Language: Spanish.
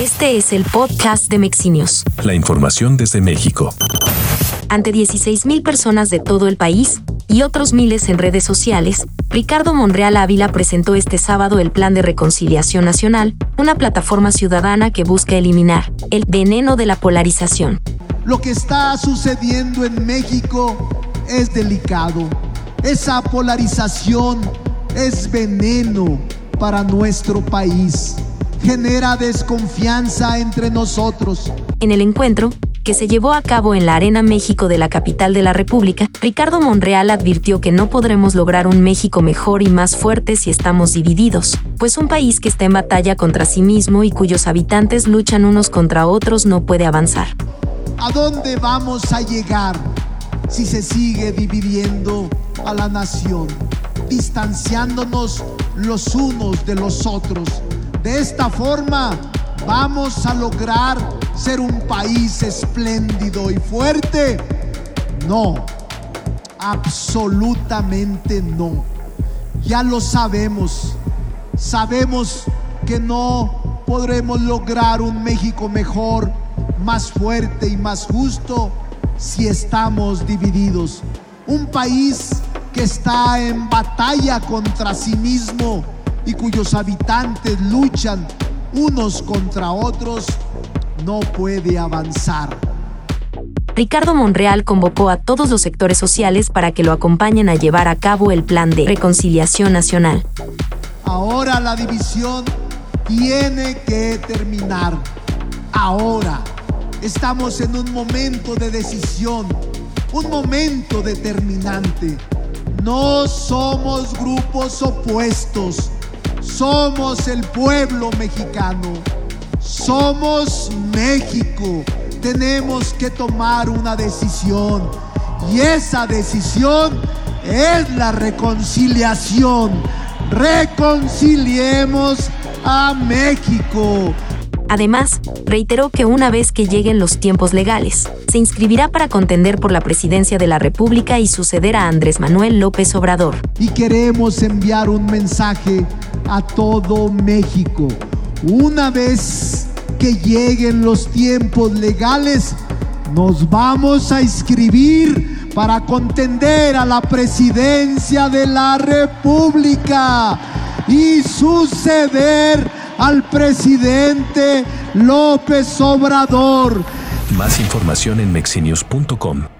Este es el podcast de Mexinios. La información desde México. Ante 16.000 personas de todo el país y otros miles en redes sociales, Ricardo Monreal Ávila presentó este sábado el Plan de Reconciliación Nacional, una plataforma ciudadana que busca eliminar el veneno de la polarización. Lo que está sucediendo en México es delicado. Esa polarización es veneno para nuestro país. Genera desconfianza entre nosotros. En el encuentro, que se llevó a cabo en la Arena México de la capital de la República, Ricardo Monreal advirtió que no podremos lograr un México mejor y más fuerte si estamos divididos, pues un país que está en batalla contra sí mismo y cuyos habitantes luchan unos contra otros no puede avanzar. ¿A dónde vamos a llegar si se sigue dividiendo a la nación, distanciándonos los unos de los otros? De esta forma vamos a lograr ser un país espléndido y fuerte. No, absolutamente no. Ya lo sabemos. Sabemos que no podremos lograr un México mejor, más fuerte y más justo si estamos divididos. Un país que está en batalla contra sí mismo y cuyos habitantes luchan unos contra otros, no puede avanzar. Ricardo Monreal convocó a todos los sectores sociales para que lo acompañen a llevar a cabo el plan de reconciliación nacional. Ahora la división tiene que terminar. Ahora estamos en un momento de decisión, un momento determinante. No somos grupos opuestos, somos el pueblo mexicano, somos México. Tenemos que tomar una decisión y esa decisión es la reconciliación. Reconciliemos a México. Además, reiteró que una vez que lleguen los tiempos legales, se inscribirá para contender por la presidencia de la República y suceder a Andrés Manuel López Obrador. Y queremos enviar un mensaje a todo México. Una vez que lleguen los tiempos legales, nos vamos a inscribir para contender a la presidencia de la República y suceder al presidente López Obrador. Más información en mexinios.com.